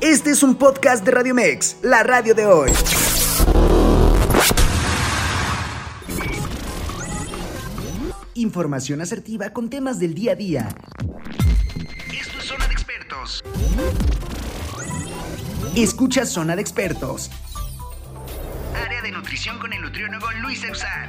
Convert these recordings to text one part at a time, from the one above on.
Este es un podcast de Radio Mex, la radio de hoy. Información asertiva con temas del día a día. Esto es Zona de Expertos. Escucha Zona de Expertos. Área de nutrición con el nutriólogo Luis Eusán.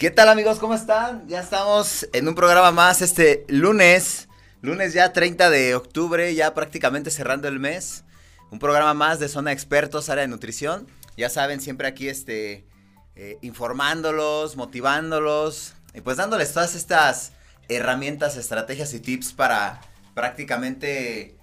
¿Qué tal amigos? ¿Cómo están? Ya estamos en un programa más este lunes, lunes ya 30 de octubre, ya prácticamente cerrando el mes. Un programa más de Zona Expertos, área de nutrición. Ya saben, siempre aquí este, eh, informándolos, motivándolos y pues dándoles todas estas herramientas, estrategias y tips para prácticamente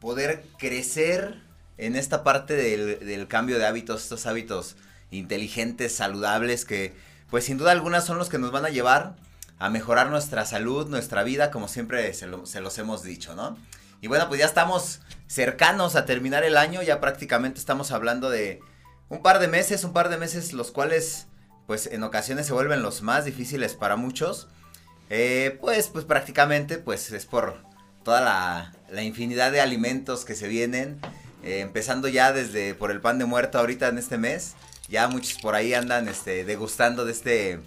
poder crecer en esta parte del, del cambio de hábitos, estos hábitos inteligentes, saludables que pues sin duda alguna son los que nos van a llevar a mejorar nuestra salud, nuestra vida, como siempre se, los hemos dicho, ¿no? Y bueno, pues ya estamos cercanos a terminar el año, ya prácticamente estamos hablando de un par de meses, un par de meses los cuales pues en ocasiones se vuelven los más difíciles para muchos. Eh, pues, pues prácticamente pues es por toda la, infinidad de alimentos que se vienen, eh, empezando ya desde por el pan de muerto ahorita en este mes, ya muchos por ahí andan este, degustando de este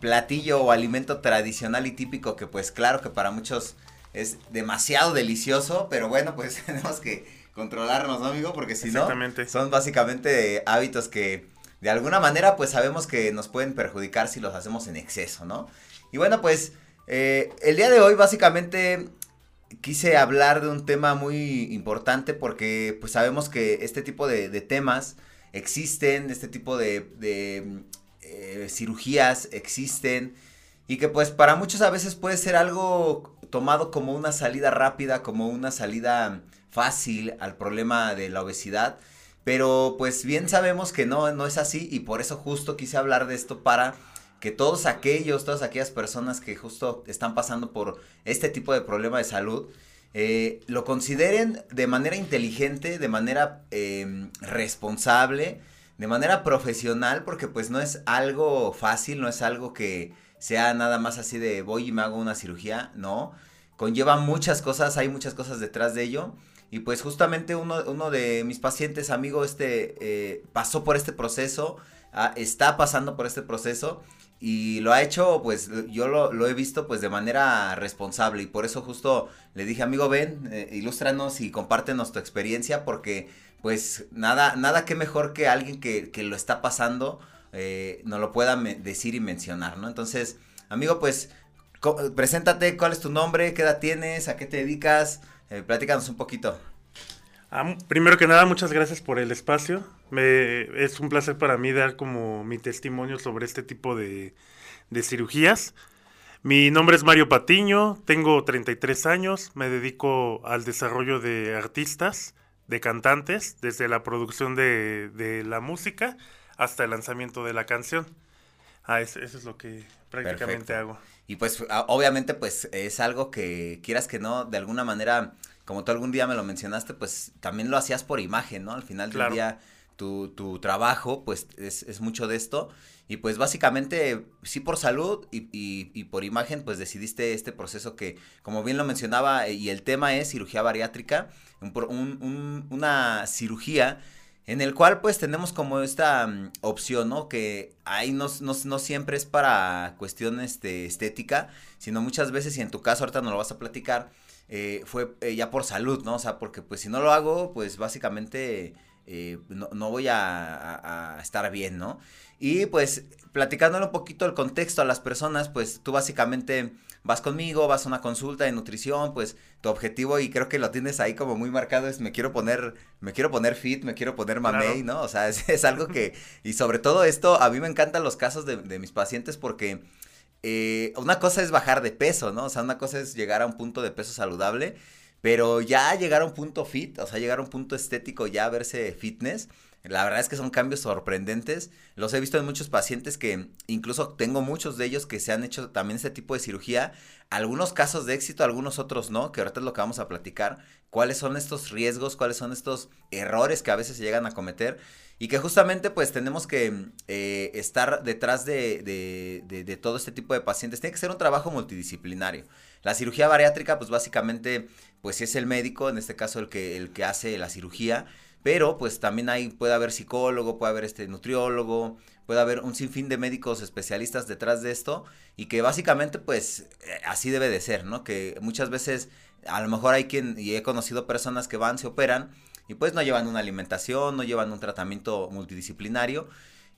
platillo o alimento tradicional y típico que pues claro que para muchos es demasiado delicioso, pero bueno, pues tenemos que controlarnos, ¿no, amigo? Porque si no, son básicamente hábitos que de alguna manera pues sabemos que nos pueden perjudicar si los hacemos en exceso, ¿no? Y bueno, pues eh, el día de hoy básicamente quise hablar de un tema muy importante porque pues sabemos que este tipo de, de temas existen, este tipo de, eh, cirugías existen y que pues para muchos a veces puede ser algo tomado como una salida rápida, como una salida fácil al problema de la obesidad, pero pues bien sabemos que no, no es así y por eso justo quise hablar de esto para que todos aquellos, todas aquellas personas que justo están pasando por este tipo de problema de salud, eh, lo consideren de manera inteligente, de manera em, responsable, de manera profesional, porque pues no es algo fácil, no es algo que sea nada más así de voy y me hago una cirugía, no. Conlleva muchas cosas, hay muchas cosas detrás de ello. Y pues justamente uno, de mis pacientes, amigo, este, eh, pasó por este proceso, ah, está pasando por este proceso y lo ha hecho, pues yo lo, he visto pues de manera responsable y por eso justo le dije, amigo, ven, eh, ilústranos y compártenos tu experiencia porque pues nada, nada que mejor que alguien que, que lo está pasando eh, nos lo pueda decir y mencionar, ¿no? Entonces, amigo, pues preséntate, cuál es tu nombre, qué edad tienes, a qué te dedicas, eh, platícanos un poquito. Ah, primero que nada, muchas gracias por el espacio. Me, es un placer para mí dar como mi testimonio sobre este tipo de, de cirugías. Mi nombre es Mario Patiño, tengo 33 años, me dedico al desarrollo de artistas, de cantantes, desde la producción de, de la música hasta el lanzamiento de la canción. Ah, eso, es lo que prácticamente hago. Y pues obviamente pues es algo que quieras que no, de alguna manera como tú algún día me lo mencionaste, pues también lo hacías por imagen, ¿no? Al final del día, tu, tu, trabajo, pues es, es, mucho de esto. Y pues básicamente, sí por salud y, y, por imagen, pues decidiste este proceso que, como bien lo mencionaba, y el tema es cirugía bariátrica, un, un, una cirugía en el cual pues tenemos como esta mm, opción, ¿no? Que ahí no, no, no, siempre es para cuestiones de estética, sino muchas veces, y en tu caso ahorita nos lo vas a platicar, eh, fue eh, ya por salud, ¿no? O sea, porque pues si no lo hago, pues básicamente eh, no, no, voy a, a, estar bien, ¿no? Y pues platicándole un poquito el contexto a las personas, pues tú básicamente vas conmigo, vas a una consulta de nutrición, pues tu objetivo y creo que lo tienes ahí como muy marcado es me quiero poner, me quiero poner fit, me quiero poner mamey, ¿no? O sea, es, es, algo que, y sobre todo esto, a mí me encantan los casos de, de mis pacientes porque eh, una cosa es bajar de peso, ¿no? O sea, una cosa es llegar a un punto de peso saludable, pero ya llegar a un punto fit, o sea, llegar a un punto estético, ya verse fitness, La verdad es que son cambios sorprendentes. Los he visto en muchos pacientes que incluso tengo muchos de ellos que se han hecho también este tipo de cirugía. Algunos casos de éxito, algunos otros no, que ahorita es lo que vamos a platicar. ¿Cuáles son estos riesgos? ¿Cuáles son estos errores que a veces se llegan a cometer? Y que justamente pues tenemos que eh, estar detrás de, de, de, todo este tipo de pacientes. Tiene que ser un trabajo multidisciplinario. La cirugía bariátrica pues básicamente pues es el médico, en este caso el que, el que hace la cirugía. Pero pues también hay, puede haber psicólogo, puede haber este nutriólogo, puede haber un sinfín de médicos especialistas detrás de esto y que básicamente pues eh, así debe de ser, ¿no? Que muchas veces a lo mejor hay quien, y he conocido personas que van, se operan y pues no llevan una alimentación, no llevan un tratamiento multidisciplinario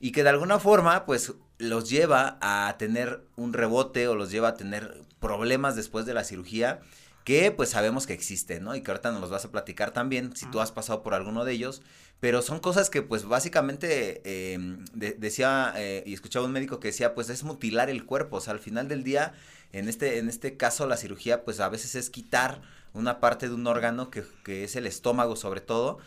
y que de alguna forma pues los lleva a tener un rebote o los lleva a tener problemas después de la cirugía que pues sabemos que existen, ¿no? Y que ahorita nos los vas a platicar también, si tú has pasado por alguno de ellos, pero son cosas que pues básicamente em, decía eh, y escuchaba un médico que decía pues es mutilar el cuerpo, o sea, al final del día, en este, en este caso la cirugía pues a veces es quitar una parte de un órgano que, es el estómago sobre todo,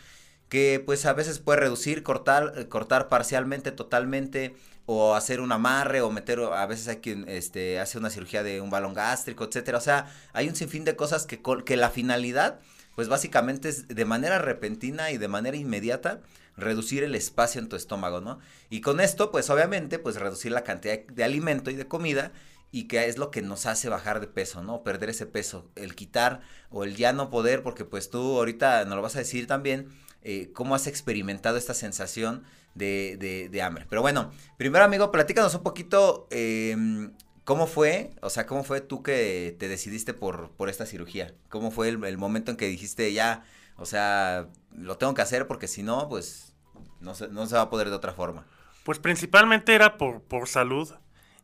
que pues a veces puede reducir, cortar, eh, cortar parcialmente, totalmente, o hacer un amarre o meter, a veces hay quien este, hace una cirugía de un balón gástrico, etcétera. O sea, hay un sinfín de cosas que, que la finalidad, pues básicamente es de manera repentina y de manera inmediata reducir el espacio en tu estómago, ¿no? Y con esto, pues obviamente, pues reducir la cantidad de alimento y de comida y que es lo que nos hace bajar de peso, ¿no? Perder ese peso, el quitar o el ya no poder, porque pues tú ahorita nos lo vas a decir también, eh, cómo has experimentado esta sensación de, de, hambre. Pero bueno, primero amigo, platícanos un poquito em, cómo fue, o sea, cómo fue tú que te decidiste por, por esta cirugía. ¿Cómo fue el, momento en que dijiste ya, o sea, lo tengo que hacer porque si no, pues no se, no se va a poder de otra forma? Pues principalmente era por, por salud.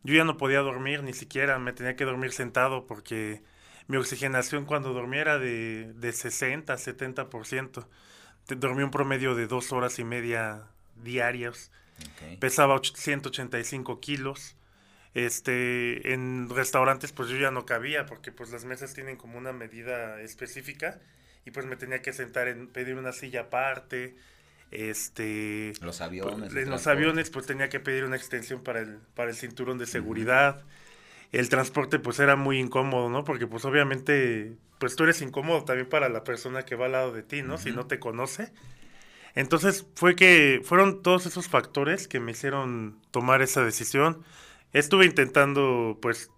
Yo ya no podía dormir, ni siquiera me tenía que dormir sentado porque mi oxigenación cuando dormía era de, de 60, 70%. Dormí un promedio de dos horas y media diarios. Pesaba 185 kilos. Este, en restaurantes pues yo ya no cabía porque pues las mesas tienen como una medida específica y pues me tenía que sentar en pedir una silla aparte. Este, los aviones. en los aviones pues tenía que pedir una extensión para el para el cinturón de seguridad. El transporte pues era muy incómodo, ¿no? Porque pues obviamente pues tú eres incómodo también para la persona que va al lado de ti, ¿no? Si no te conoce. Entonces fue que fueron todos esos factores que me hicieron tomar esa decisión. Estuve intentando pues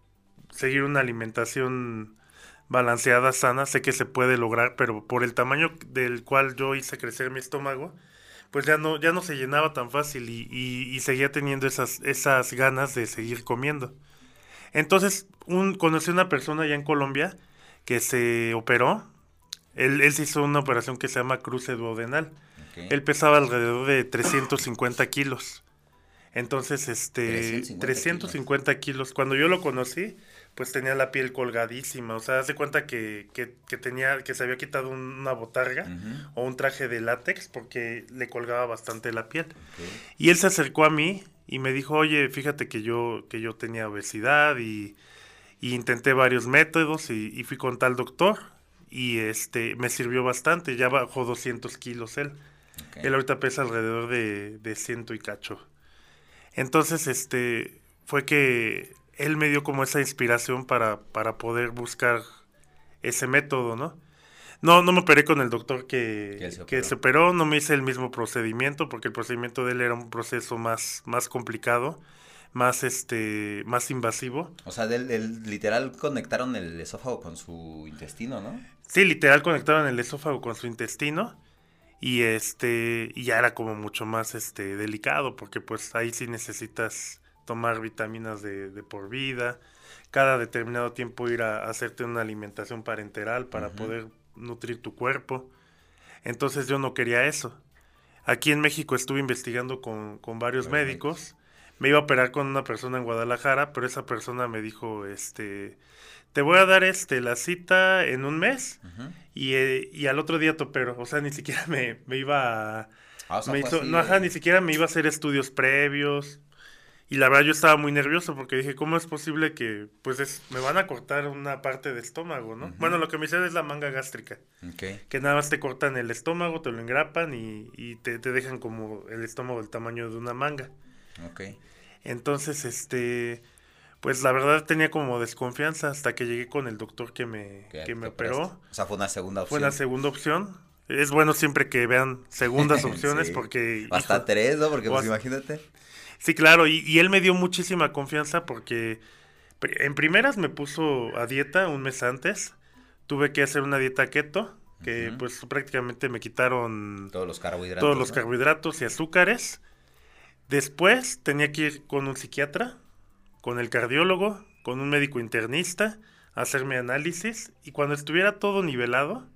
seguir una alimentación balanceada, sana, sé que se puede lograr, pero por el tamaño del cual yo hice crecer mi estómago, pues ya no, ya no se llenaba tan fácil y, y, seguía teniendo esas, esas ganas de seguir comiendo. Entonces, un, conocí a una persona allá en Colombia que se operó. Él, él se hizo una operación que se llama cruce duodenal. Él pesaba alrededor de 350 kilos. Entonces, este, 350, kilos. Cuando yo lo conocí, pues tenía la piel colgadísima. O sea, hace cuenta que, que, que, tenía, que se había quitado una botarga o un traje de látex porque le colgaba bastante la piel. Y él se acercó a mí y me dijo, oye, fíjate que yo, que yo tenía obesidad y, intenté varios métodos y, y, fui con tal doctor y este me sirvió bastante. Ya bajó 200 kilos él. Él ahorita pesa alrededor de, de ciento y cacho. Entonces, este, fue que él me dio como esa inspiración para, para poder buscar ese método, ¿no? No, no me operé con el doctor que, se, que se operó, no me hice el mismo procedimiento, porque el procedimiento de él era un proceso más, más complicado, más este, más invasivo. O sea, del, literal conectaron el esófago con su intestino, ¿no? Sí, literal conectaron el esófago con su intestino y este y ya era como mucho más este delicado porque pues ahí sí necesitas tomar vitaminas de, de por vida cada determinado tiempo ir a, hacerte una alimentación parenteral para poder nutrir tu cuerpo. Entonces yo no quería eso. Aquí en México estuve investigando con, con varios médicos. me iba a operar con una persona en Guadalajara pero esa persona me dijo este te voy a dar este la cita en un mes y, eh, y, al otro día topero. O sea, ni siquiera me, me iba a... Ah, no, ajá, ni siquiera me iba a hacer estudios previos. Y la verdad yo estaba muy nervioso porque dije, ¿cómo es posible que pues es, me van a cortar una parte del estómago, ¿no? Bueno, lo que me hicieron es la manga gástrica. Que nada más te cortan el estómago, te lo engrapan y, te, te, dejan como el estómago del tamaño de una manga. Entonces, este, pues la verdad tenía como desconfianza hasta que llegué con el doctor que me, que me operó. O sea, fue una segunda opción. Fue la segunda opción. Es bueno siempre que vean segundas opciones porque... Hasta tres, ¿no? Porque pues imagínate. Sí, claro, y, él me dio muchísima confianza porque en primeras me puso a dieta un mes antes. Tuve que hacer una dieta keto, que pues prácticamente me quitaron todos los carbohidratos. Todos los carbohidratos y azúcares. Después tenía que ir con un psiquiatra, con el cardiólogo, con un médico internista, a hacerme análisis y cuando estuviera todo nivelado,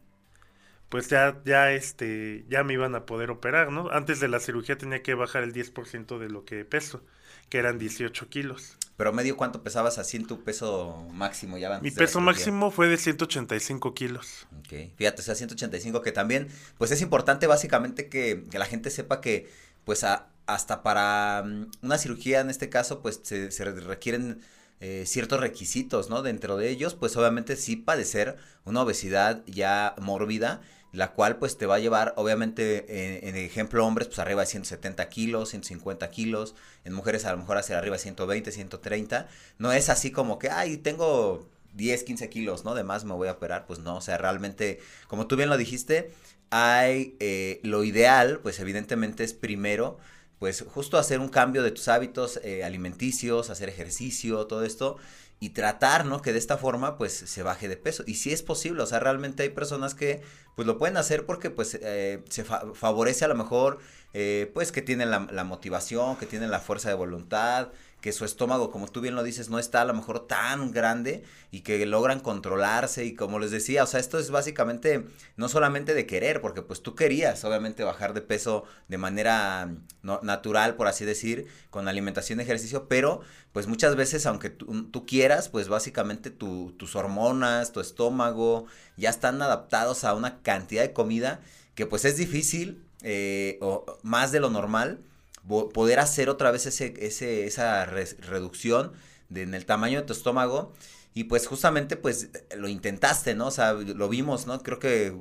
pues ya, ya, este, ya me iban a poder operar, ¿no? Antes de la cirugía tenía que bajar el 10% de lo que peso, que eran 18 kilos. ¿Pero medio cuánto pesabas así en tu peso máximo? Ya Mi peso máximo fue de 185 kilos. Ok, fíjate, o sea, 185, que también, pues es importante básicamente que, que la gente sepa que, pues hasta para mm, una cirugía en este caso, pues se, se requieren eh, ciertos requisitos, ¿no? Dentro de ellos, pues obviamente sí padecer una obesidad ya mórbida, la cual pues te va a llevar, obviamente, en, ejemplo hombres, pues arriba de 170 kilos, 150 kilos, en mujeres a lo mejor hacia arriba de 120, 130, no es así como que, ay, tengo 10, 15 kilos, ¿no? De más me voy a operar, pues no, o sea, realmente, como tú bien lo dijiste, hay eh, lo ideal, pues evidentemente es primero pues justo hacer un cambio de tus hábitos eh, alimenticios, hacer ejercicio, todo esto, y tratar, ¿no? Que de esta forma, pues, se baje de peso. Y si es posible, o sea, realmente hay personas que, pues, lo pueden hacer porque, pues, eh, se favorece a lo mejor, eh, pues, que tienen la, motivación, que tienen la fuerza de voluntad, que su estómago, como tú bien lo dices, no está a lo mejor tan grande y que logran controlarse y como les decía, o sea, esto es básicamente no solamente de querer, porque pues tú querías obviamente bajar de peso de manera no, natural, por así decir, con alimentación y ejercicio, pero pues muchas veces aunque tú, quieras, pues básicamente tus hormonas, tu estómago ya están adaptados a una cantidad de comida que pues es difícil eh, o más de lo normal poder hacer otra vez ese, ese, esa reducción de, en el tamaño de tu estómago. Y pues justamente pues lo intentaste, ¿no? O sea, lo vimos, ¿no? Creo que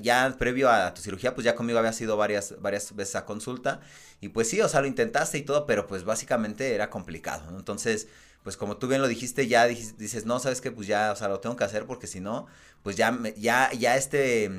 ya previo a tu cirugía, pues ya conmigo había sido varias, varias veces a consulta. Y pues sí, o sea, lo intentaste y todo, pero pues básicamente era complicado, ¿no? Entonces, pues como tú bien lo dijiste, ya dices, no, sabes que pues ya, o sea, lo tengo que hacer porque si no, pues ya, ya, ya este,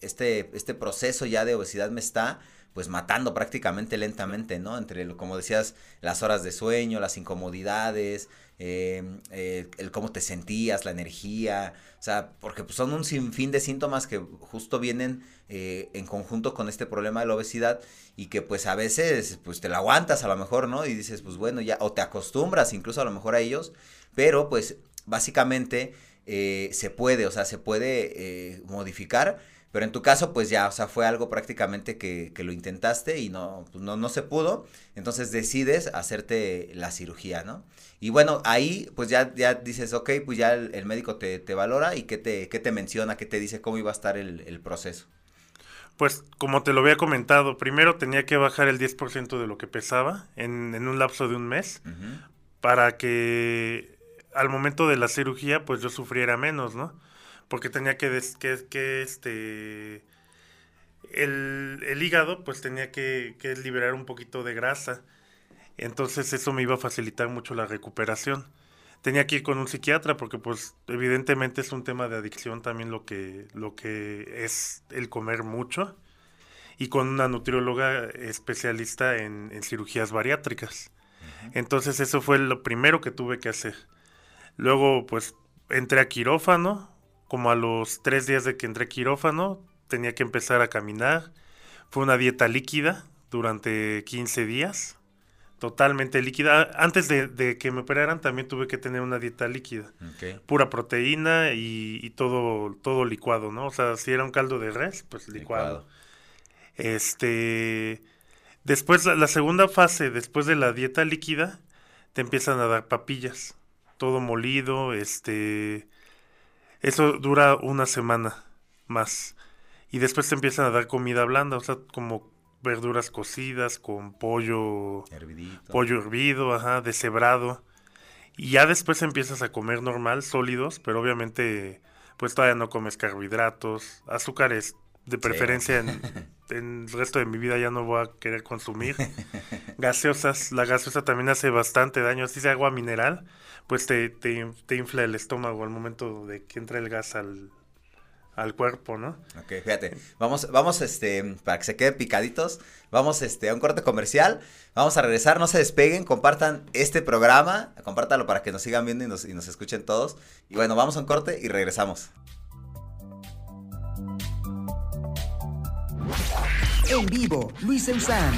este, este proceso ya de obesidad me está pues matando prácticamente lentamente, ¿no? Entre, como decías, las horas de sueño, las incomodidades, eh, eh, el cómo te sentías, la energía, o sea, porque pues, son un sinfín de síntomas que justo vienen eh, en conjunto con este problema de la obesidad y que pues a veces pues te la aguantas a lo mejor, ¿no? Y dices, pues bueno, ya, o te acostumbras incluso a lo mejor a ellos, pero pues básicamente se puede, o sea, se puede modificar pero en tu caso, pues ya, o sea, fue algo prácticamente que, que lo intentaste y no, pues no, no se pudo. Entonces decides hacerte la cirugía, ¿no? Y bueno, ahí pues ya, ya dices, ok, pues ya el, médico te, te, valora y qué te, qué te menciona, qué te dice cómo iba a estar el, el proceso. Pues como te lo había comentado, primero tenía que bajar el 10% de lo que pesaba en, en, un lapso de un mes para que al momento de la cirugía pues yo sufriera menos, ¿no? Porque tenía que, que, que este, el, el, hígado pues tenía que, que, liberar un poquito de grasa. Entonces eso me iba a facilitar mucho la recuperación. Tenía que ir con un psiquiatra porque pues evidentemente es un tema de adicción también lo que, lo que es el comer mucho. Y con una nutrióloga especialista en, en cirugías bariátricas. Entonces eso fue lo primero que tuve que hacer. Luego pues entré a quirófano, como a los tres días de que entré quirófano, tenía que empezar a caminar. Fue una dieta líquida durante 15 días, totalmente líquida. Antes de, que me operaran también tuve que tener una dieta líquida, pura proteína y, todo, todo licuado, ¿no? O sea, si era un caldo de res, pues licuado. Este, después la segunda fase, después de la dieta líquida, te empiezan a dar papillas, todo molido, este eso dura una semana más. Y después te empiezan a dar comida blanda, o sea, como verduras cocidas con pollo Hervidito. pollo hervido, ajá, deshebrado. Y ya después empiezas a comer normal, sólidos, pero obviamente pues todavía no comes carbohidratos, azúcares de preferencia en, en el resto de mi vida ya no voy a querer consumir. Gaseosas, la gaseosa también hace bastante daño, así sea agua mineral, pues te, te, te infla el estómago al momento de que entra el gas al, al cuerpo, ¿no? Ok, fíjate. Vamos, vamos, este, para que se queden picaditos, vamos, este, a un corte comercial. Vamos a regresar, no se despeguen, compartan este programa, compártalo para que nos sigan viendo y nos, y nos escuchen todos. Y bueno, vamos a un corte y regresamos. En vivo, Luis Eusán.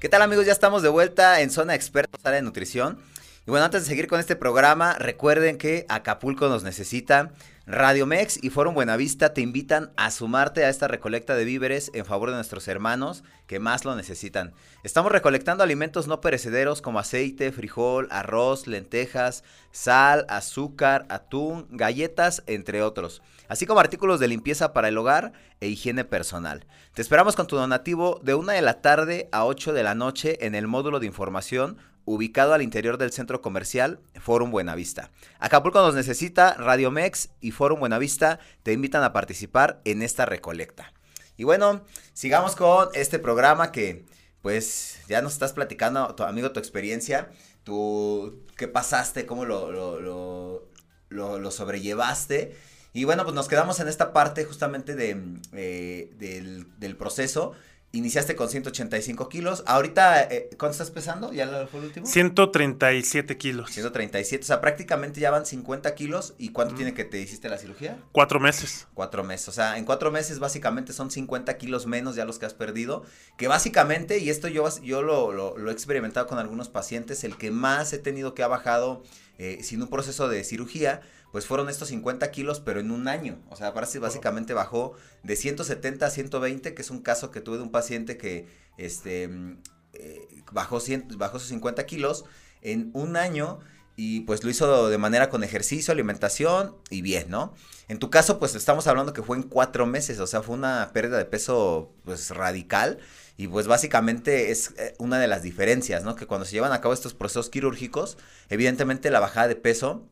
¿Qué tal amigos? Ya estamos de vuelta en Zona Expertos Área de Nutrición. Y bueno, antes de seguir con este programa, recuerden que Acapulco nos necesita. Radio Mex y Forum Buenavista te invitan a sumarte a esta recolecta de víveres en favor de nuestros hermanos que más lo necesitan. Estamos recolectando alimentos no perecederos como aceite, frijol, arroz, lentejas, sal, azúcar, atún, galletas, entre otros, así como artículos de limpieza para el hogar e higiene personal. Te esperamos con tu donativo de 1 de la tarde a 8 de la noche en el módulo de información ubicado al interior del centro comercial Forum Buenavista. Acapulco nos necesita, Radio Mex y Forum Buenavista te invitan a participar en esta recolecta. Y bueno, sigamos con este programa que pues ya nos estás platicando, tu amigo, tu experiencia, tú, qué pasaste, cómo lo, lo, lo, lo, lo sobrellevaste. Y bueno, pues nos quedamos en esta parte justamente de, eh, del, del proceso iniciaste con 185 kilos. Ahorita, eh, ¿cuánto estás pesando? ¿Ya lo fue el último? 137 kilos. 137, o sea, prácticamente ya van 50 kilos. ¿Y cuánto tiene que te hiciste la cirugía? Cuatro meses. Cuatro meses, o sea, en cuatro meses básicamente son 50 kilos menos ya los que has perdido. Que básicamente, y esto yo, yo lo, lo, lo he experimentado con algunos pacientes, el que más he tenido que ha bajado eh, sin un proceso de cirugía, pues fueron estos 50 kilos, pero en un año. O sea, básicamente bajó de 170 a 120, que es un caso que tuve de un paciente que este, eh, bajó, 100, bajó sus 50 kilos en un año y pues lo hizo de manera con ejercicio, alimentación y bien, ¿no? En tu caso, pues estamos hablando que fue en cuatro meses, o sea, fue una pérdida de peso pues radical. Y pues básicamente es eh, una de las diferencias, ¿no? Que cuando se llevan a cabo estos procesos quirúrgicos, evidentemente la bajada de peso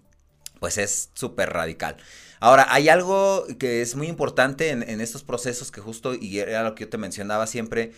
pues es súper radical. Ahora, hay algo que es muy importante en, en, estos procesos que justo, y era lo que yo te mencionaba siempre,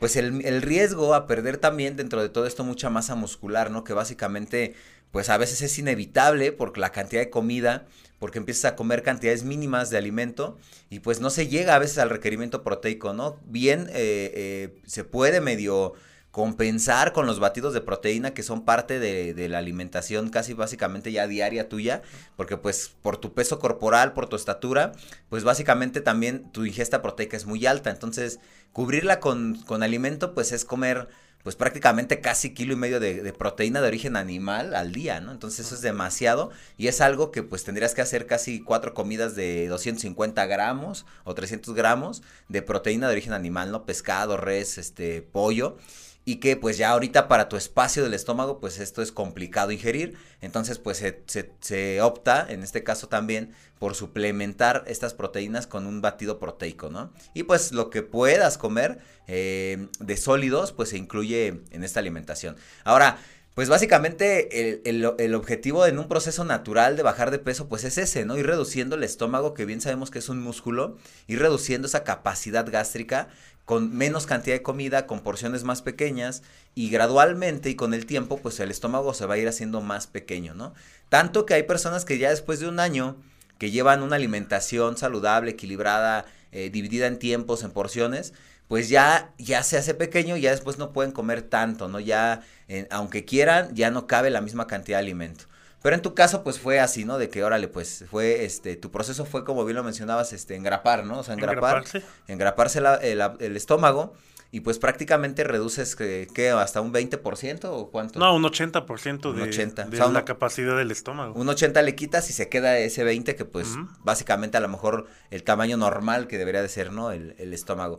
pues el, el, riesgo a perder también dentro de todo esto mucha masa muscular, ¿no? Que básicamente, pues a veces es inevitable por la cantidad de comida, porque empiezas a comer cantidades mínimas de alimento y pues no se llega a veces al requerimiento proteico, ¿no? Bien, eh, eh, se puede medio compensar con los batidos de proteína que son parte de, de, la alimentación casi básicamente ya diaria tuya, porque pues por tu peso corporal, por tu estatura, pues básicamente también tu ingesta proteica es muy alta, entonces cubrirla con, con alimento pues es comer pues prácticamente casi kilo y medio de, de, proteína de origen animal al día, ¿no? Entonces eso es demasiado y es algo que pues tendrías que hacer casi cuatro comidas de 250 gramos o 300 gramos de proteína de origen animal, ¿no? Pescado, res, este, pollo y que pues ya ahorita para tu espacio del estómago pues esto es complicado ingerir, entonces pues se, se, opta en este caso también por suplementar estas proteínas con un batido proteico, ¿no? Y pues lo que puedas comer eh, de sólidos pues se incluye en esta alimentación. Ahora, pues básicamente el, el, objetivo en un proceso natural de bajar de peso pues es ese, ¿no? Ir reduciendo el estómago, que bien sabemos que es un músculo, ir reduciendo esa capacidad gástrica con menos cantidad de comida, con porciones más pequeñas y gradualmente y con el tiempo pues el estómago se va a ir haciendo más pequeño, ¿no? Tanto que hay personas que ya después de un año que llevan una alimentación saludable, equilibrada, eh, dividida en tiempos, en porciones, pues ya, ya se hace pequeño y ya después no pueden comer tanto, ¿no? Ya, eh, aunque quieran, ya no cabe la misma cantidad de alimento. Pero en tu caso, pues fue así, ¿no? De que, órale, pues fue, este, tu proceso fue, como bien lo mencionabas, este, engrapar, ¿no? O sea, engrapar, engraparse, engraparse la, el, el, estómago y pues prácticamente reduces, que, ¿qué? ¿Hasta un 20% o cuánto? No, un 80% de, 80. de o sea, la capacidad del estómago. Un 80 le quitas y se queda ese 20 que pues uh -huh. básicamente a lo mejor el tamaño normal que debería de ser, ¿no? El, el estómago.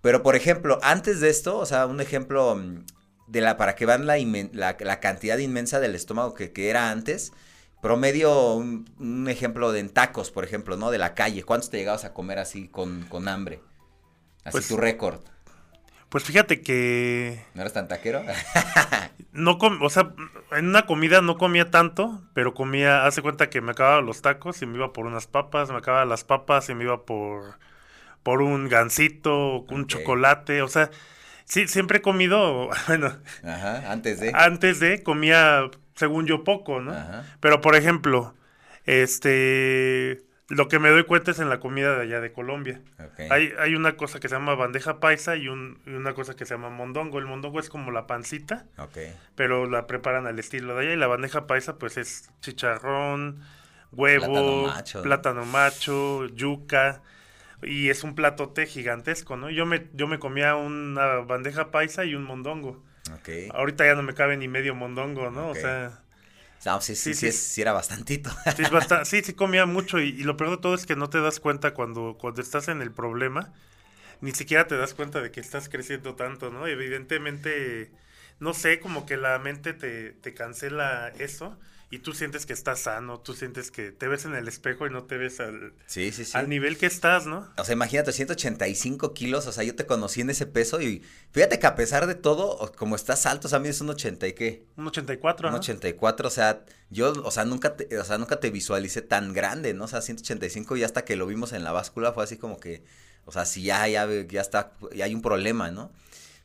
Pero, por ejemplo, antes de esto, o sea, un ejemplo mm, de la para que vean la, la, la cantidad inmensa del estómago que, que era antes. Promedio, un, un, ejemplo de en tacos, por ejemplo, ¿no? De la calle. ¿Cuántos te llegabas a comer así con, con hambre? Así Pues- tu récord. Pues fíjate que ¿No eres tan taquero? no com- o sea, en una comida no comía tanto, pero comía, hace cuenta que me acababa los tacos y me iba por unas papas, me acababa las papas y me iba por por un gansito, un chocolate, o sea, sí siempre he comido, bueno, Ajá, antes de. antes de comía según yo poco, ¿no? Ajá. Pero por ejemplo, este lo que me doy cuenta es en la comida de allá de Colombia. Hay, hay una cosa que se llama bandeja paisa y, un- y una cosa que se llama mondongo. El mondongo es como la pancita, pero la preparan al estilo de allá. Y la bandeja paisa, pues es chicharrón, huevo, Plátano macho, ¿no? plátano macho, yuca. Y es un platote gigantesco, ¿no? Yo me, yo me comía una bandeja paisa y un mondongo. Ok. Ahorita ya no me cabe ni medio mondongo, ¿no? O sea, No, sí, sí, Sí, es- sí era bastantito. sí, es bastante- sí, sí comía mucho. Y, y lo peor de todo es que no te das cuenta cuando, cuando estás en el problema. Ni siquiera te das cuenta de que estás creciendo tanto, ¿no? Evidentemente, no sé, como que la mente te, te cancela eso. Y tú sientes que estás sano, tú sientes que te ves en el espejo y no te ves al, Sí, sí, sí. al nivel que estás, ¿no? O sea, imagínate, 185 kilos, o sea, yo te conocí en ese peso y fíjate que a pesar de todo, como estás alto, o sea, mides un 80 y qué, Un 84, un ¿no? 84, o sea, yo, o sea, nunca te, o sea, nunca te visualicé tan grande, ¿no? O sea, 185 y hasta que lo vimos en la báscula fue así como que, o sea, si ya, ya, ya está, ya hay un problema, ¿no?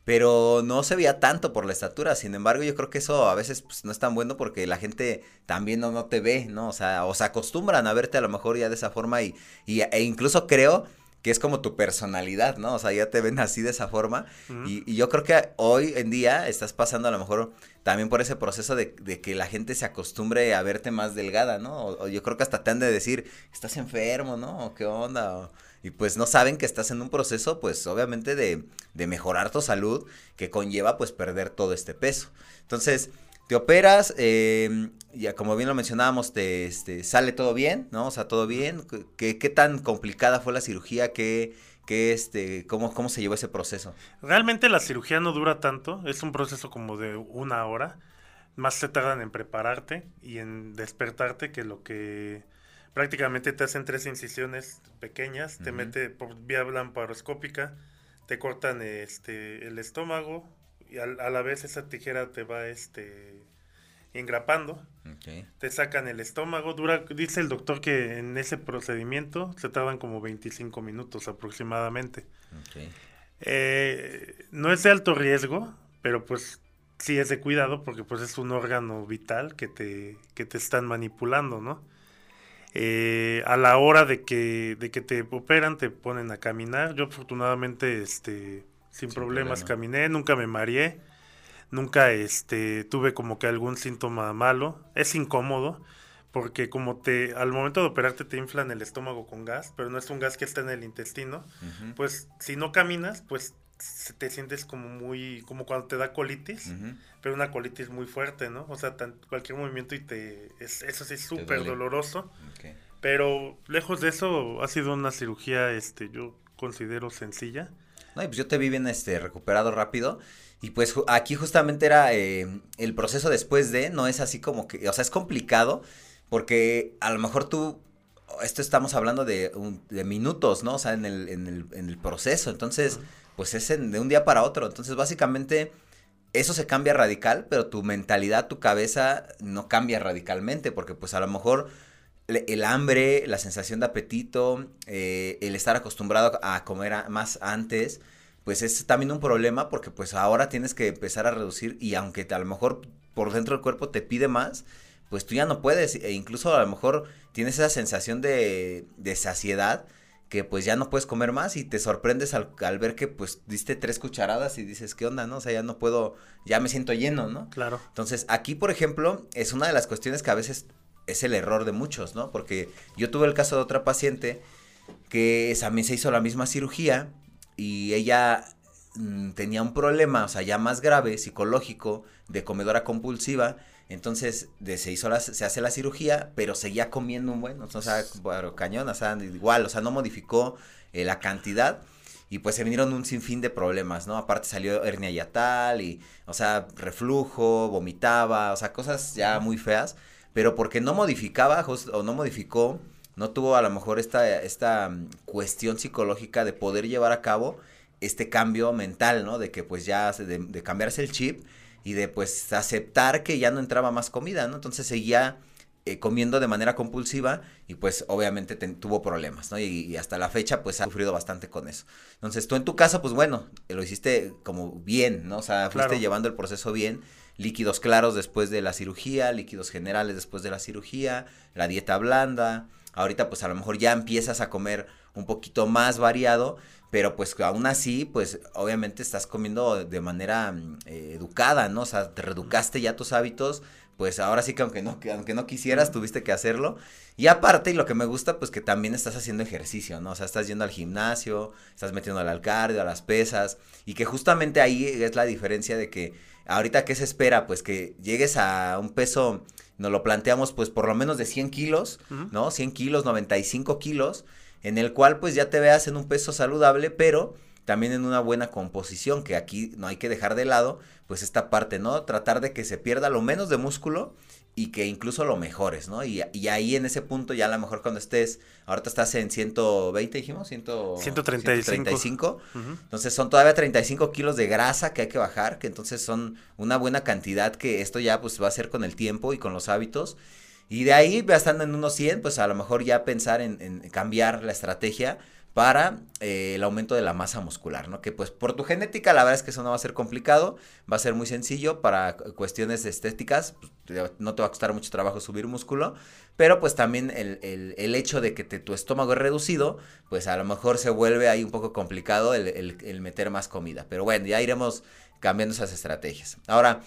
Pero no se veía tanto por la estatura, sin embargo, yo creo que eso a veces pues, no es tan bueno porque la gente también no, no te ve, ¿no? O sea, o se acostumbran a verte a lo mejor ya de esa forma y, y e incluso creo que es como tu personalidad, ¿no? O sea, ya te ven así de esa forma. Y, y yo creo que hoy en día estás pasando a lo mejor también por ese proceso de, de que la gente se acostumbre a verte más delgada, ¿no? O, o yo creo que hasta te han de decir, estás enfermo, ¿no? ¿O qué onda? O- y pues no saben que estás en un proceso, pues obviamente de, de mejorar tu salud, que conlleva pues perder todo este peso. Entonces, te operas, eh, ya como bien lo mencionábamos, te este, sale todo bien, ¿no? O sea, todo bien. ¿Qué, qué tan complicada fue la cirugía? ¿Qué, qué, este, cómo, ¿Cómo se llevó ese proceso? Realmente la cirugía no dura tanto, es un proceso como de una hora. Más se tardan en prepararte y en despertarte que lo que prácticamente te hacen tres incisiones pequeñas, te mete por vía laparoscópica, te cortan este el estómago y al- a, la vez esa tijera te va este engrapando, te sacan el estómago, dura dice el doctor que en ese procedimiento se tardan como 25 minutos aproximadamente. Eh, no es de alto riesgo, pero pues sí es de cuidado porque pues es un órgano vital que te, que te están manipulando, ¿no? Eh, a la hora de que, de que te operan, te ponen a caminar. Yo afortunadamente, este, sin, Sin problemas problema. caminé, nunca me mareé, nunca, este, tuve como que algún síntoma malo. Es incómodo porque como te, al momento de operarte te inflan el estómago con gas, pero no es un gas que está en el intestino pues si no caminas, pues se- te sientes como muy, como cuando te da colitis. Pero una colitis muy fuerte, ¿no? O sea, tan- cualquier movimiento y te, es, eso sí es súper doloroso, pero lejos de eso ha sido una cirugía, este, yo considero sencilla. No, y pues yo te vi bien este, recuperado rápido. Y pues aquí justamente era eh, el proceso después de, no es así como que, o sea, es complicado porque a lo mejor tú, esto estamos hablando de, un- de minutos, ¿no? O sea, en el, en el, en el proceso. Entonces, pues es en- de un día para otro. Entonces, básicamente, eso se cambia radical, pero tu mentalidad, tu cabeza no cambia radicalmente porque pues a lo mejor el hambre, la sensación de apetito, eh, el estar acostumbrado a comer más antes, pues es también un problema porque pues ahora tienes que empezar a reducir y aunque te- a lo mejor por dentro del cuerpo te pide más, pues tú ya no puedes. E incluso a lo mejor tienes esa sensación de, de saciedad que pues ya no puedes comer más y te sorprendes al, al ver que pues diste tres cucharadas y dices, ¿qué onda, no? O sea, ya no puedo, ya me siento lleno, ¿no? Claro. Entonces, aquí, por ejemplo, es una de las cuestiones que a veces es el error de muchos, ¿no? Porque yo tuve el caso de otra paciente que también se hizo la misma cirugía y ella mm, tenía un problema, o sea, ya más grave, psicológico, de comedora compulsiva. Entonces, de- se hizo la, se hace la cirugía, pero seguía comiendo un buen, o sea, bueno, cañón, o sea, igual, o sea, no modificó eh, la cantidad. Y pues se vinieron un sinfín de problemas, ¿no? Aparte salió hernia yatal y, o sea, reflujo, vomitaba, o sea, cosas ya muy feas. Pero porque no modificaba just- o no modificó, no tuvo a lo mejor esta, esta mm, cuestión psicológica de poder llevar a cabo este cambio mental, ¿no? De que pues ya, de, de cambiarse el chip y de pues aceptar que ya no entraba más comida, ¿no? Entonces seguía eh, comiendo de manera compulsiva y pues obviamente tuvo problemas, ¿no? Y, hasta la fecha pues ha sufrido bastante con eso. Entonces tú en tu caso pues bueno, lo hiciste como bien, ¿no? O sea, fuiste llevando el proceso bien, líquidos claros después de la cirugía, líquidos generales después de la cirugía, la dieta blanda, ahorita pues a lo mejor ya empiezas a comer un poquito más variado, pero pues aún así, pues obviamente estás comiendo de manera mm, eh, educada, ¿no? O sea, te reeducaste ya tus hábitos, pues ahora sí que aunque no, aunque no quisieras, tuviste que hacerlo. Y aparte, y lo que me gusta, pues que también estás haciendo ejercicio, ¿no? O sea, estás yendo al gimnasio, estás metiendo al cardio, a las pesas, y que justamente ahí es la diferencia de que ahorita, ¿qué se espera? Pues que llegues a un peso, nos lo planteamos pues por lo menos de 100 kilos, ¿no? 100 kilos, 95 kilos, en el cual pues ya te veas en un peso saludable, pero también en una buena composición, que aquí no hay que dejar de lado, pues esta parte, ¿no? Tratar de que se pierda lo menos de músculo y que incluso lo mejores, ¿no? Y, ahí en ese punto ya a lo mejor cuando estés, ahorita estás en 120, dijimos, 100, 135. Entonces son todavía 35 kilos de grasa que hay que bajar, que entonces son una buena cantidad que esto ya pues va a ser con el tiempo y con los hábitos. Y de ahí, estando en unos 100, pues a lo mejor ya pensar en, cambiar la estrategia para eh, el aumento de la masa muscular, ¿no? Que pues por tu genética la verdad es que eso no va a ser complicado, va a ser muy sencillo para cuestiones estéticas, pues, no te va a costar mucho trabajo subir músculo, pero pues también el, el, hecho de que tu estómago es reducido, pues a lo mejor se vuelve ahí un poco complicado el, el meter más comida, pero bueno, ya iremos cambiando esas estrategias. Ahora,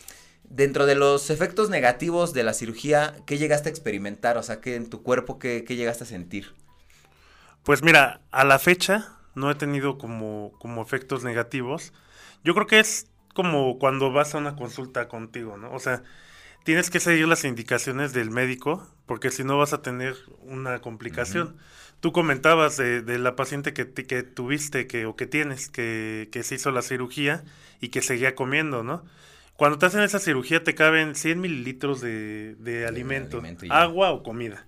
Dentro de los efectos negativos de la cirugía, ¿qué llegaste a experimentar? O sea, ¿qué en tu cuerpo, qué, qué llegaste a sentir? Pues mira, a la fecha no he tenido como, como efectos negativos. Yo creo que es como cuando vas a una consulta contigo, ¿no? O sea, tienes que seguir las indicaciones del médico porque si no vas a tener una complicación. Tú comentabas de, la paciente que, que, tuviste que, o que tienes, que, que se hizo la cirugía y que seguía comiendo, ¿no? Cuando te hacen esa cirugía te caben 100 mililitros de, de, alimento, agua o comida.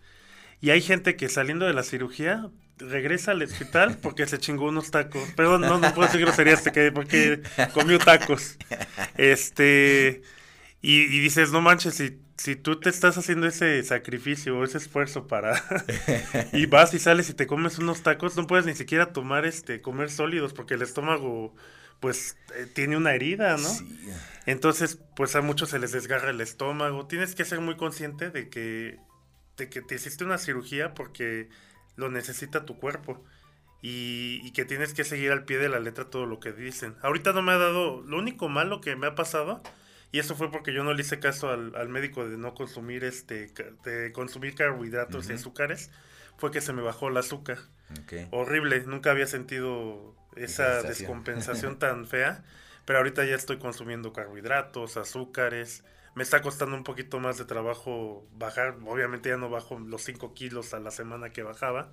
Y hay gente que saliendo de la cirugía regresa al hospital porque se chingó unos tacos. Perdón, no, no puedo decir groserías porque comió tacos. Este, y, dices, no manches, si, si tú te estás haciendo ese sacrificio o ese esfuerzo para... y vas y sales y te comes unos tacos, no puedes ni siquiera tomar, este, comer sólidos porque el estómago, pues, eh, tiene una herida, ¿no? Entonces, pues a muchos se les desgarra el estómago. Tienes que ser muy consciente de que, de que te hiciste una cirugía porque lo necesita tu cuerpo. Y, que tienes que seguir al pie de la letra todo lo que dicen. Ahorita no me ha dado, lo único malo que me ha pasado, y eso fue porque yo no le hice caso al, médico de no consumir este, de consumir carbohidratos y azúcares, fue que se me bajó el azúcar. Horrible, nunca había sentido esa descompensación tan fea, pero ahorita ya estoy consumiendo carbohidratos, azúcares, me está costando un poquito más de trabajo bajar. Obviamente ya no bajo los 5 kilos a la semana que bajaba.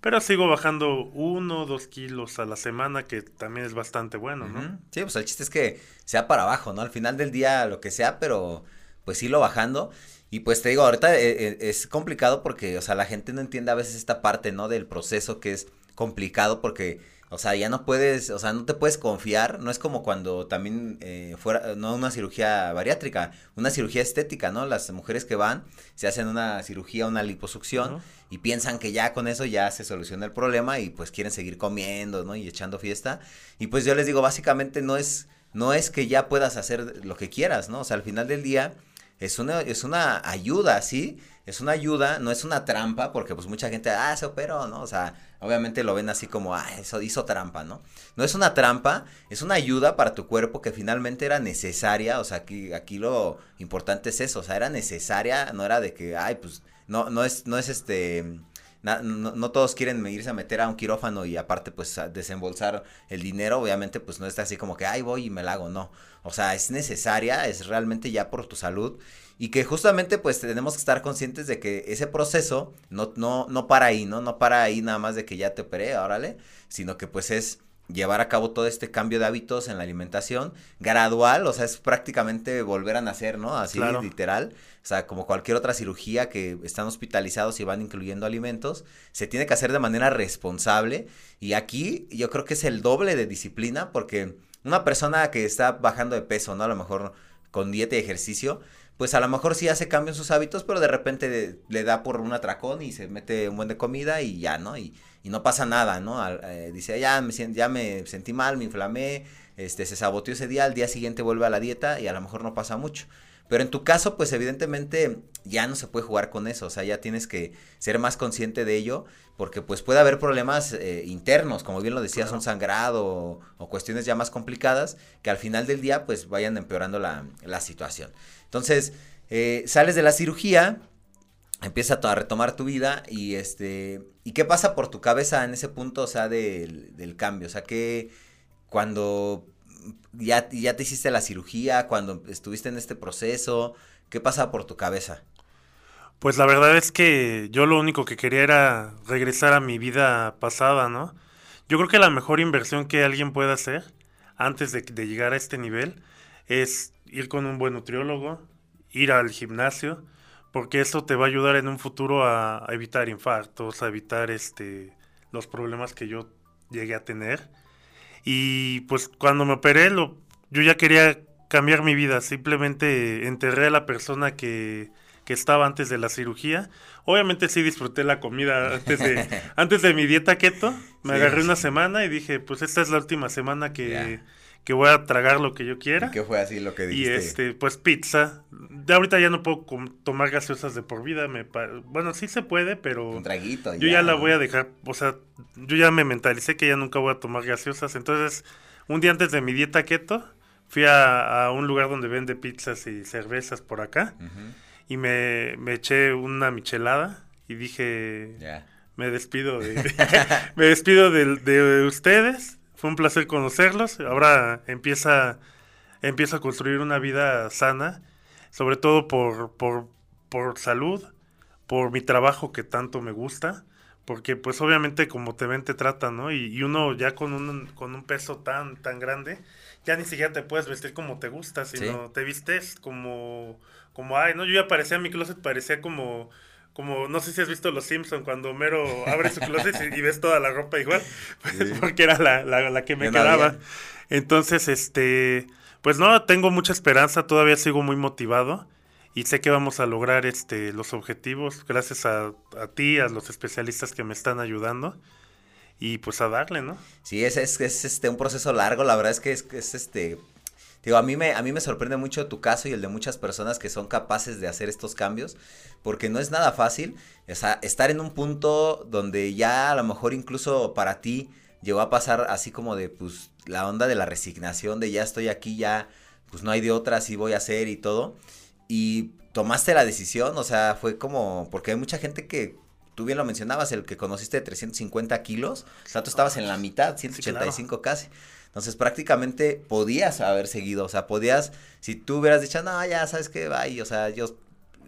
Pero sigo bajando 1 2 kilos a la semana, que también es bastante bueno, ¿no? Sí, pues el chiste es que sea para abajo, ¿no? Al final del día lo que sea, pero pues lo bajando. Y pues te digo, ahorita eh, eh, es complicado porque, o sea, la gente no entiende a veces esta parte, ¿no? Del proceso que es complicado porque o sea, ya no puedes, o sea, no te puedes confiar, no es como cuando también eh, fuera, no una cirugía bariátrica, una cirugía estética, ¿no? Las mujeres que van, se hacen una cirugía, una liposucción y piensan que ya con eso ya se soluciona el problema y pues quieren seguir comiendo, ¿no? Y echando fiesta. Y pues yo les digo, básicamente no es, no es que ya puedas hacer lo que quieras, ¿no? O sea, al final del día es una, es una ayuda, ¿sí? es una ayuda, no es una trampa, porque pues mucha gente, ah, se operó, ¿no? O sea, obviamente lo ven así como, ah, eso hizo trampa, ¿no? No es una trampa, es una ayuda para tu cuerpo que finalmente era necesaria, o sea, aquí, aquí lo importante es eso, o sea, era necesaria, no era de que, ay, pues, no, no es, no es este... No, no, todos quieren irse a meter a un quirófano y aparte pues desembolsar el dinero, obviamente pues no está así como que, ay voy y me la hago, no. O sea, es necesaria, es realmente ya por tu salud y que justamente pues tenemos que estar conscientes de que ese proceso no, no, no para ahí, ¿no? No para ahí nada más de que ya te operé, órale, sino que pues es llevar a cabo todo este cambio de hábitos en la alimentación gradual, o sea, es prácticamente volver a nacer, ¿no? Así literal. O sea, como cualquier otra cirugía que están hospitalizados y van incluyendo alimentos, se tiene que hacer de manera responsable. Y aquí yo creo que es el doble de disciplina, porque una persona que está bajando de peso, ¿no? A lo mejor con dieta y ejercicio, pues a lo mejor sí hace cambio en sus hábitos, pero de repente le da por un atracón y se mete un buen de comida y ya, ¿no? Y, y no pasa nada, ¿no? Eh, dice, ya me, ya me sentí mal, me inflamé, este, se saboteó ese día, al día siguiente vuelve a la dieta y a lo mejor no pasa mucho. Pero en tu caso, pues evidentemente ya no se puede jugar con eso, o sea, ya tienes que ser más consciente de ello, porque pues puede haber problemas eh, internos, como bien lo decías, un sangrado o, cuestiones ya más complicadas, que al final del día pues vayan empeorando la, la situación. Entonces, eh, sales de la cirugía, empieza a retomar tu vida y este y qué pasa por tu cabeza en ese punto o sea del, del cambio o sea que cuando ya, ya te hiciste la cirugía cuando estuviste en este proceso qué pasa por tu cabeza pues la verdad es que yo lo único que quería era regresar a mi vida pasada no yo creo que la mejor inversión que alguien puede hacer antes de, llegar a este nivel es ir con un buen nutriólogo ir al gimnasio porque eso te va a ayudar en un futuro a, evitar infartos, a evitar este los problemas que yo llegué a tener. Y pues cuando me operé, lo, yo ya quería cambiar mi vida, simplemente enterré a la persona que, que estaba antes de la cirugía. Obviamente sí disfruté la comida antes de, antes de mi dieta keto. Me agarré una semana y dije, pues esta es la última semana que, que voy a tragar lo que yo quiera. ¿Qué fue así lo que dijiste? Y este, pues pizza. De ahorita ya no puedo tomar gaseosas de por vida. Me bueno, sí se puede, pero. Un traguito. Yo ya, la voy a dejar. O sea, yo ya me mentalicé que ya nunca voy a tomar gaseosas. Entonces, un día antes de mi dieta keto, fui a, un lugar donde vende pizzas y cervezas por acá. Y me, me, eché una michelada y dije. Me despido de, me despido de ustedes fue un placer conocerlos. Ahora empieza, empieza a construir una vida sana, sobre todo por, por, por salud, por mi trabajo que tanto me gusta, porque pues obviamente como te ven te tratan, ¿no? Y, uno ya con un, con un peso tan, tan grande, ya ni siquiera te puedes vestir como te gusta, sino te vistes como, como, ay, no, yo ya parecía, mi closet parecía como como no sé si has visto Los Simpson cuando Homero abre su closet y, ves toda la ropa igual, pues, porque era la, la, que me quedaba. Entonces, este, pues no, tengo mucha esperanza, todavía sigo muy motivado y sé que vamos a lograr este los objetivos gracias a, a ti, a los especialistas que me están ayudando y pues a darle, ¿no? Sí, es, es, es este un proceso largo, la verdad es que es, es este Digo, a mí, me, a mí me sorprende mucho tu caso y el de muchas personas que son capaces de hacer estos cambios, porque no es nada fácil. O sea, estar en un punto donde ya a lo mejor incluso para ti llegó a pasar así como de, pues, la onda de la resignación, de ya estoy aquí, ya, pues no hay de otra, así voy a hacer y todo. Y tomaste la decisión, o sea, fue como, porque hay mucha gente que, tú bien lo mencionabas, el que conociste de 350 kilos, o sea, tú estabas en la mitad, 185 casi. Entonces prácticamente podías haber seguido, o sea, podías, si tú hubieras dicho, no, ya sabes que va, o sea, yo,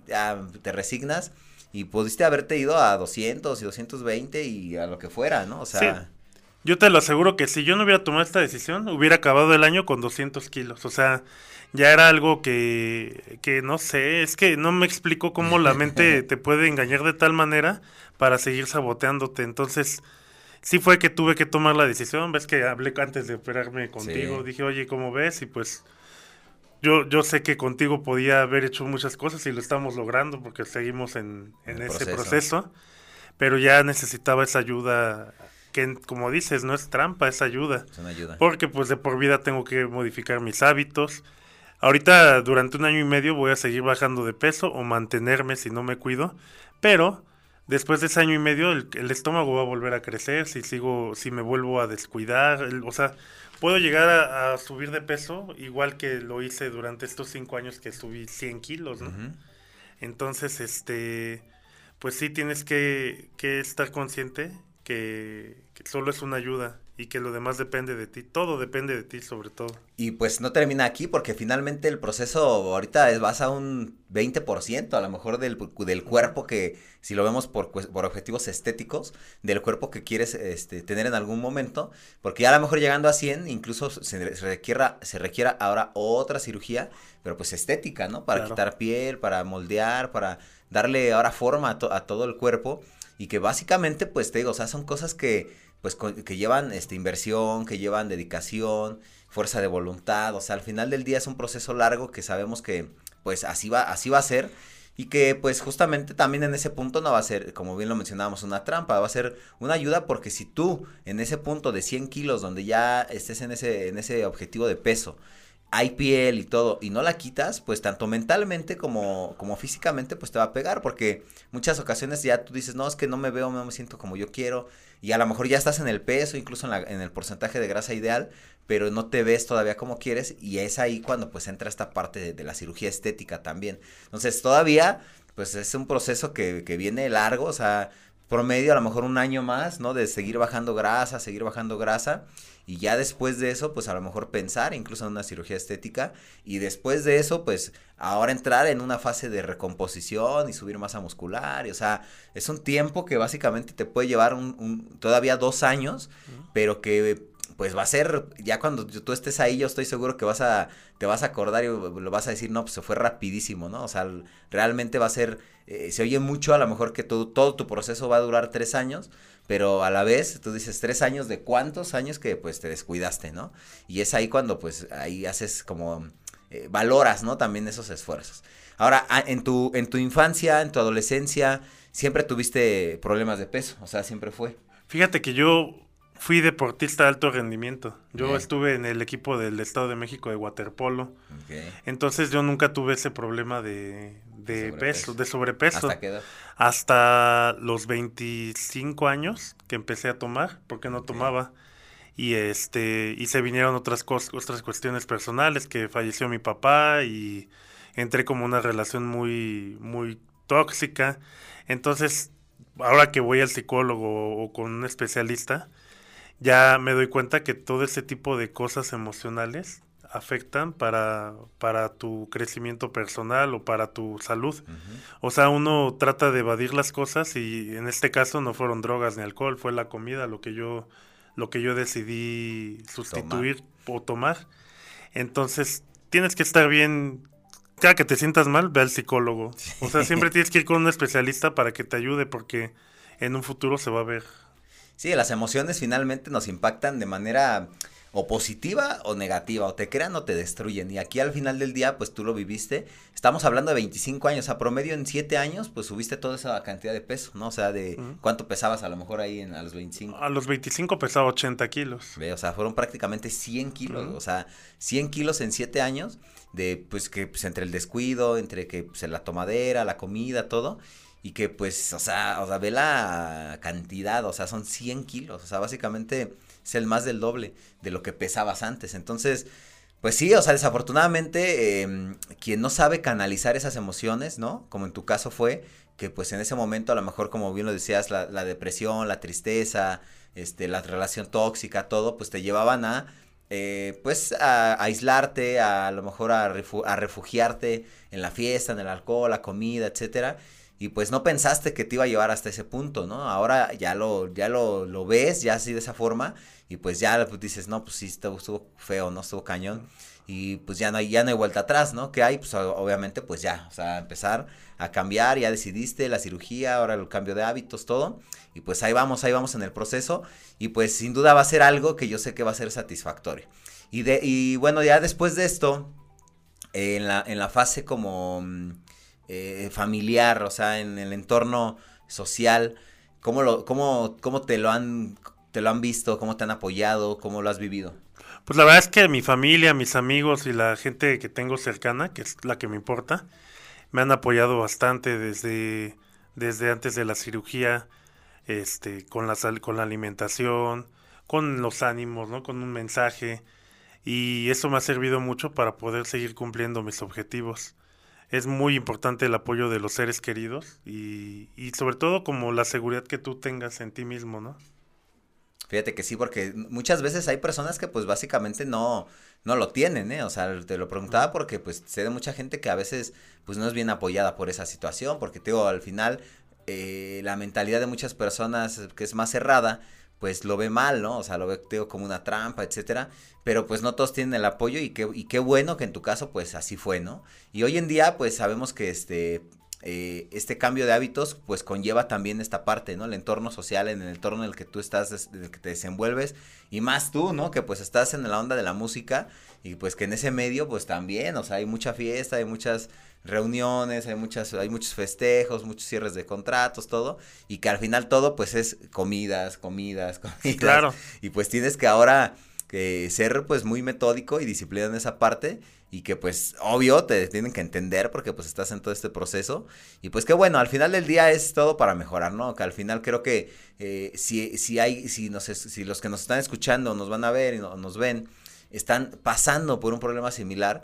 ya te resignas y pudiste haberte ido a 200 y 220 y a lo que fuera, ¿no? O sea... Yo te lo aseguro que si yo no hubiera tomado esta decisión, hubiera acabado el año con 200 kilos. O sea, ya era algo que, que no sé, es que no me explico cómo la mente te puede engañar de tal manera para seguir saboteándote. Entonces, sí fue que tuve que tomar la decisión. Ves que hablé antes de operarme contigo. Dije, oye, ¿cómo ves? Y pues yo, yo sé que contigo podía haber hecho muchas cosas y lo estamos logrando porque seguimos en, en ese proceso. Pero ya necesitaba esa ayuda que como dices, no es trampa, es ayuda. Es una ayuda. Porque pues de por vida tengo que modificar mis hábitos. Ahorita durante un año y medio voy a seguir bajando de peso o mantenerme si no me cuido, pero después de ese año y medio el, estómago va a volver a crecer si sigo, si me vuelvo a descuidar, o sea, puedo llegar a, subir de peso igual que lo hice durante estos cinco años que subí 100 kilos, ¿no? Entonces, este, pues sí tienes que, que estar consciente que, solo es una ayuda y que lo demás depende de ti, todo depende de ti sobre todo. Y pues no termina aquí porque finalmente el proceso ahorita es, vas a un 20% a lo mejor del, del cuerpo que, si lo vemos por, por objetivos estéticos, del cuerpo que quieres este, tener en algún momento, porque ya a lo mejor llegando a 100 incluso se, requiera, se requiera ahora otra cirugía, pero pues estética, ¿no? Para quitar piel, para moldear, para darle ahora forma a, a todo el cuerpo y que básicamente pues te digo, o sea, son cosas que pues que llevan este, inversión, que llevan dedicación, fuerza de voluntad, o sea, al final del día es un proceso largo que sabemos que pues así va, así va a ser y que pues justamente también en ese punto no va a ser, como bien lo mencionábamos, una trampa, va a ser una ayuda porque si tú en ese punto de 100 kilos donde ya estés en ese, en ese objetivo de peso, hay piel y todo, y no la quitas, pues tanto mentalmente como, como físicamente, pues te va a pegar, porque muchas ocasiones ya tú dices, no, es que no me veo, no me siento como yo quiero, y a lo mejor ya estás en el peso, incluso en, el porcentaje de grasa ideal, pero no te ves todavía como quieres, y es ahí cuando pues entra esta parte de, de la cirugía estética también. Entonces todavía, pues es un proceso que, que viene largo, o sea, promedio a lo mejor un año más, ¿no? De seguir bajando grasa, seguir bajando grasa. Y ya después de eso, pues a lo mejor pensar incluso en una cirugía estética. Y después de eso, pues ahora entrar en una fase de recomposición y subir masa muscular, y, o sea, es un tiempo que básicamente te puede llevar un, todavía dos años, pero que pues va a ser, ya cuando tú estés ahí, yo estoy seguro que vas a, te vas a acordar y lo vas a decir, no, pues se fue rapidísimo, ¿no? O sea, realmente va a ser, eh, se oye mucho a lo mejor que todo, todo tu proceso va a durar tres años, pero a la vez tú dices tres años de cuántos años que pues te descuidaste, ¿no? Y es ahí cuando pues ahí haces como eh, valoras, ¿no? También esos esfuerzos. Ahora, en tu, en tu infancia, en tu adolescencia, siempre tuviste problemas de peso, o sea, siempre fue. Fíjate que yo fui deportista de alto rendimiento. Yo estuve en el equipo del Estado de México de waterpolo. Entonces yo nunca tuve ese problema de, de peso, de sobrepeso. ¿Hasta qué edad? Hasta los 25 años que empecé a tomar, porque no tomaba. Y este y se vinieron otras cosas, otras cuestiones personales, que falleció mi papá y entré como una relación muy muy tóxica. Entonces, ahora que voy al psicólogo o con un especialista, ya me doy cuenta que todo ese tipo de cosas emocionales afectan para, para tu crecimiento personal o para tu salud. O sea, uno trata de evadir las cosas y en este caso no fueron drogas ni alcohol, fue la comida lo que yo, lo que yo decidí sustituir o tomar. Entonces, tienes que estar bien, cada que te sientas mal, ve al psicólogo. O sea, siempre tienes que ir con un especialista para que te ayude porque en un futuro se va a ver. Sí, las emociones finalmente nos impactan de manera o positiva o negativa, o te crean o te destruyen. Y aquí al final del día, pues tú lo viviste. Estamos hablando de 25 años, a promedio en 7 años, pues subiste toda esa cantidad de peso, ¿no? O sea, de cuánto pesabas a lo mejor ahí en, a los 25. A los 25 pesaba 80 kilos. Ve, o sea, fueron prácticamente 100 kilos, o sea, 100 kilos en 7 años, de pues que pues entre el descuido, entre que pues, la tomadera, la comida, todo y que pues, o sea, o sea, ve la cantidad, o sea, son 100 kilos, o sea, básicamente es el más del doble de lo que pesabas antes. Entonces, pues sí, o sea, desafortunadamente, em, quien no sabe canalizar esas emociones, ¿no? Como en tu caso fue, que pues en ese momento a lo mejor, como bien lo decías, la, depresión, la tristeza, este, la relación tóxica, todo, pues te llevaban a, eh, pues, a, aislarte, a, a, lo mejor a, a refugiarte en la fiesta, en el alcohol, la comida, etcétera y pues no pensaste que te iba a llevar hasta ese punto, ¿no? Ahora ya lo, ya lo, lo ves, ya así de esa forma, y pues ya pues, dices, no, pues sí, estuvo, estuvo, feo, ¿no? Estuvo cañón. Y pues ya no hay, ya no hay vuelta atrás, ¿no? Que hay, pues obviamente, pues ya, o sea, empezar a cambiar, ya decidiste la cirugía, ahora el cambio de hábitos, todo. Y pues ahí vamos, ahí vamos en el proceso. Y pues sin duda va a ser algo que yo sé que va a ser satisfactorio. Y, de, y bueno, ya después de esto, en la, en la fase como mm, eh, familiar, o sea, en el entorno social, ¿cómo, lo, cómo, cómo te, lo han, te lo han visto, cómo te han apoyado, cómo lo has vivido? Pues la verdad es que mi familia, mis amigos y la gente que tengo cercana, que es la que me importa, me han apoyado bastante desde, desde antes de la cirugía, este, con la con la alimentación, con los ánimos, ¿no? Con un mensaje. Y eso me ha servido mucho para poder seguir cumpliendo mis objetivos es muy importante el apoyo de los seres queridos y, y, sobre todo como la seguridad que tú tengas en ti mismo, ¿no? Fíjate que sí, porque muchas veces hay personas que pues básicamente no, no lo tienen, ¿eh? O sea, te lo preguntaba porque pues sé de mucha gente que a veces pues no es bien apoyada por esa situación, porque te digo, al final eh, la mentalidad de muchas personas que es más cerrada, pues lo ve mal, ¿no? O sea, lo ve como una trampa, etcétera. Pero pues no todos tienen el apoyo y qué, y qué bueno que en tu caso pues así fue, ¿no? Y hoy en día pues sabemos que este, eh, este cambio de hábitos pues conlleva también esta parte, ¿no? El entorno social, en el entorno en el que tú estás, en el que te desenvuelves y más tú, ¿no? Que pues estás en la onda de la música y pues que en ese medio pues también, o sea, hay mucha fiesta, hay muchas reuniones, hay muchas, hay muchos festejos, muchos cierres de contratos, todo, y que al final todo pues es comidas, comidas, comidas. Claro. Y pues tienes que ahora que ser pues muy metódico y disciplinado en esa parte y que pues obvio te tienen que entender porque pues estás en todo este proceso y pues que bueno, al final del día es todo para mejorar, ¿no? Que al final creo que eh, si, si hay, si, nos, si los que nos están escuchando nos van a ver y nos ven, están pasando por un problema similar,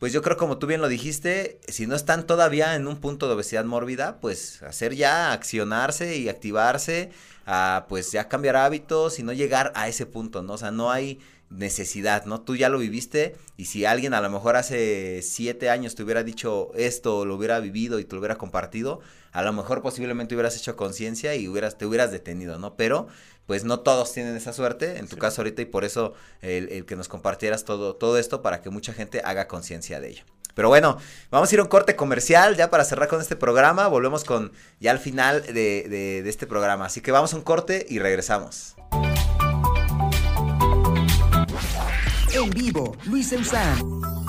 pues yo creo como tú bien lo dijiste, si no están todavía en un punto de obesidad mórbida, pues hacer ya, accionarse y activarse, a pues ya cambiar hábitos y no llegar a ese punto, ¿no? O sea, no hay necesidad, ¿no? Tú ya lo viviste y si alguien a lo mejor hace siete años te hubiera dicho esto, lo hubiera vivido y te lo hubiera compartido, a lo mejor posiblemente hubieras hecho conciencia y hubieras, te hubieras detenido, ¿no? Pero pues no todos tienen esa suerte, en tu caso ahorita, y por eso el, que nos compartieras todo, todo esto para que mucha gente haga conciencia de ello. Pero bueno, vamos a ir a un corte comercial ya para cerrar con este programa. Volvemos con ya al final de, de este programa. Así que vamos a un corte y regresamos. En vivo, Luis Eusán.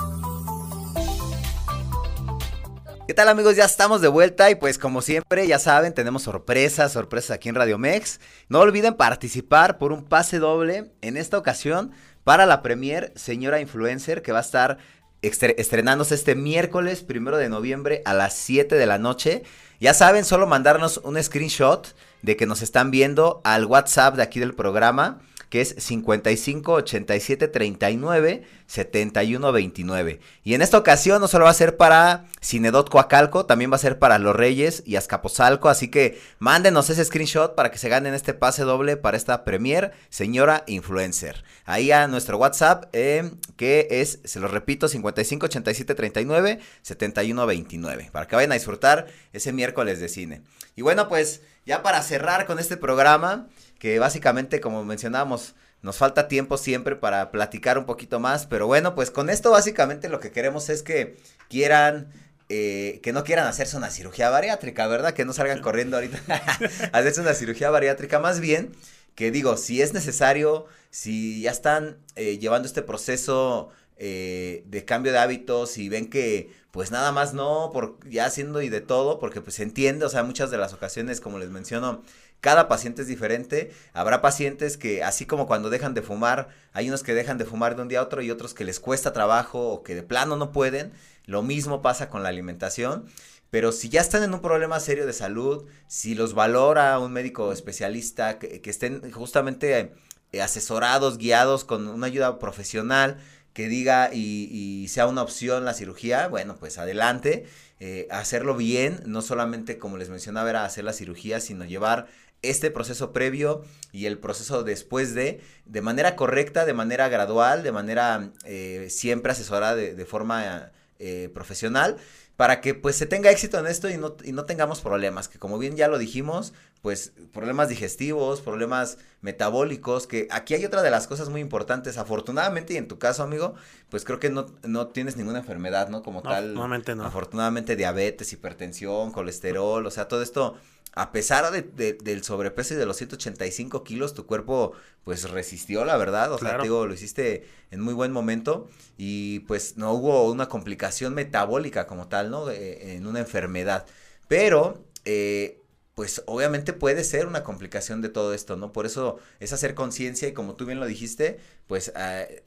¿Qué tal amigos? Ya estamos de vuelta y pues como siempre, ya saben, tenemos sorpresas, sorpresas aquí en Radio Mex. No olviden participar por un pase doble en esta ocasión para la premier Señora Influencer que va a estar estrenándose este miércoles primero de noviembre a las 7 de la noche. Ya saben, solo mandarnos un screenshot de que nos están viendo al WhatsApp de aquí del programa que es 55 87 39 71 29. Y en esta ocasión no solo va a ser para Cinedot Coacalco, también va a ser para Los Reyes y Azcapotzalco, así que mándenos ese screenshot para que se ganen este pase doble para esta premier señora influencer. Ahí a nuestro WhatsApp, eh, que es, se lo repito, 55 87 39 71 29, para que vayan a disfrutar ese miércoles de cine. Y bueno, pues ya para cerrar con este programa, que básicamente, como mencionábamos, nos falta tiempo siempre para platicar un poquito más, pero bueno, pues con esto básicamente lo que queremos es que quieran eh, que no quieran hacerse una cirugía bariátrica, ¿verdad? Que no salgan corriendo ahorita a hacerse una cirugía bariátrica, más bien que digo, si es necesario, si ya están eh, llevando este proceso eh, de cambio de hábitos y ven que pues nada más no, por ya haciendo y de todo, porque pues se entiende, o sea, muchas de las ocasiones, como les menciono, cada paciente es diferente. Habrá pacientes que, así como cuando dejan de fumar, hay unos que dejan de fumar de un día a otro y otros que les cuesta trabajo o que de plano no pueden. Lo mismo pasa con la alimentación. Pero si ya están en un problema serio de salud, si los valora un médico especialista, que, estén justamente eh, asesorados, guiados con una ayuda profesional, que diga y, sea una opción la cirugía, bueno, pues adelante, eh, hacerlo bien, no solamente como les mencionaba era hacer la cirugía, sino llevar este proceso previo y el proceso después de, de manera correcta, de manera gradual, de manera eh, siempre asesorada de, forma eh, profesional, para que pues se tenga éxito en esto y no, y no tengamos problemas, que como bien ya lo dijimos, pues problemas digestivos, problemas metabólicos, que aquí hay otra de las cosas muy importantes, afortunadamente y en tu caso amigo, pues creo que no, no tienes ninguna enfermedad, ¿no? Como tal. no. Afortunadamente diabetes, hipertensión, colesterol, o sea, todo esto a pesar de, del sobrepeso y de los 185 kilos, tu cuerpo pues resistió, la verdad. O sea, te digo, lo hiciste en muy buen momento y pues no hubo una complicación metabólica como tal, ¿no? Eh, en una enfermedad. Pero, eh, pues obviamente puede ser una complicación de todo esto, ¿no? Por eso es hacer conciencia y como tú bien lo dijiste, pues eh,